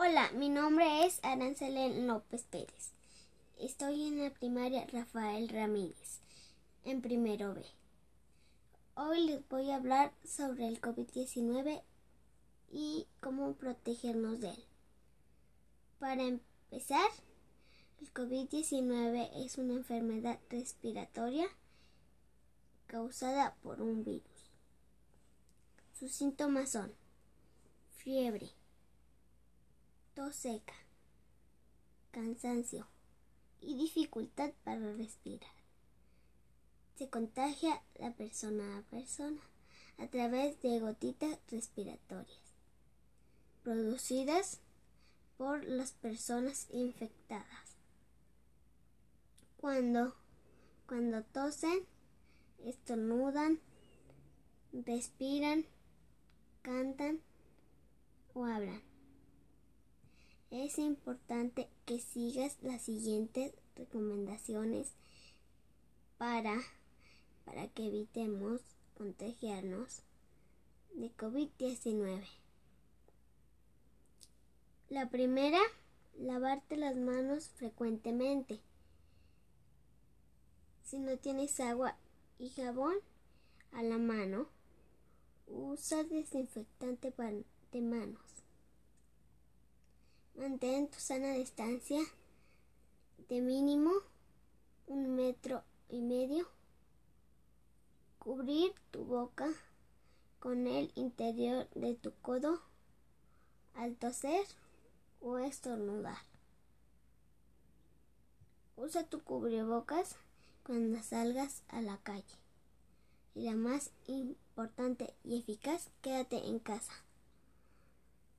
Hola, mi nombre es Arancelén López Pérez. Estoy en la primaria Rafael Ramírez, en primero B. Hoy les voy a hablar sobre el COVID-19 y cómo protegernos de él. Para empezar, el COVID-19 es una enfermedad respiratoria causada por un virus. Sus síntomas son fiebre, seca, cansancio y dificultad para respirar. Se contagia la persona a persona a través de gotitas respiratorias producidas por las personas infectadas. Cuando, cuando tosen, estornudan, respiran, cantan o hablan. Es importante que sigas las siguientes recomendaciones para, para que evitemos contagiarnos de COVID-19. La primera, lavarte las manos frecuentemente. Si no tienes agua y jabón a la mano, usa desinfectante de manos. Mantén tu sana distancia de mínimo un metro y medio. Cubrir tu boca con el interior de tu codo al toser o estornudar. Usa tu cubrebocas cuando salgas a la calle. Y la más importante y eficaz, quédate en casa.